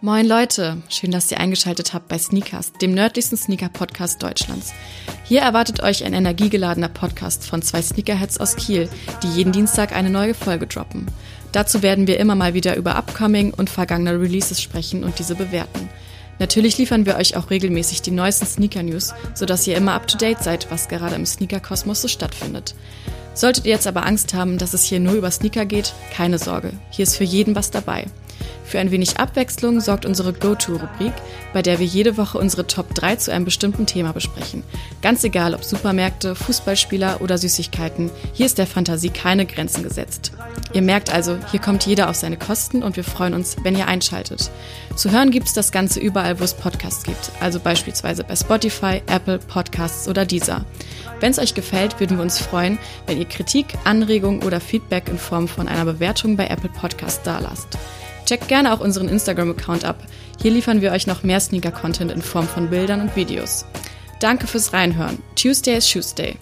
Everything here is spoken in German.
Moin Leute, schön, dass ihr eingeschaltet habt bei Sneakers, dem nördlichsten Sneaker-Podcast Deutschlands. Hier erwartet euch ein energiegeladener Podcast von zwei Sneakerheads aus Kiel, die jeden Dienstag eine neue Folge droppen. Dazu werden wir immer mal wieder über upcoming und vergangene Releases sprechen und diese bewerten. Natürlich liefern wir euch auch regelmäßig die neuesten Sneaker-News, sodass ihr immer up-to-date seid, was gerade im Sneaker-Kosmos so stattfindet. Solltet ihr jetzt aber Angst haben, dass es hier nur über Sneaker geht, keine Sorge, hier ist für jeden was dabei. Für ein wenig Abwechslung sorgt unsere Go-To-Rubrik, bei der wir jede Woche unsere Top 3 zu einem bestimmten Thema besprechen. Ganz egal, ob Supermärkte, Fußballspieler oder Süßigkeiten, hier ist der Fantasie keine Grenzen gesetzt. Ihr merkt also, hier kommt jeder auf seine Kosten und wir freuen uns, wenn ihr einschaltet. Zu hören gibt es das Ganze überall, wo es Podcasts gibt, also beispielsweise bei Spotify, Apple Podcasts oder Deezer. Wenn es euch gefällt, würden wir uns freuen, wenn ihr Kritik, Anregungen oder Feedback in Form von einer Bewertung bei Apple Podcasts dalasst. Checkt gerne auch unseren Instagram-Account ab. Hier liefern wir euch noch mehr Sneaker-Content in Form von Bildern und Videos. Danke fürs Reinhören. Tuesday is Tuesday.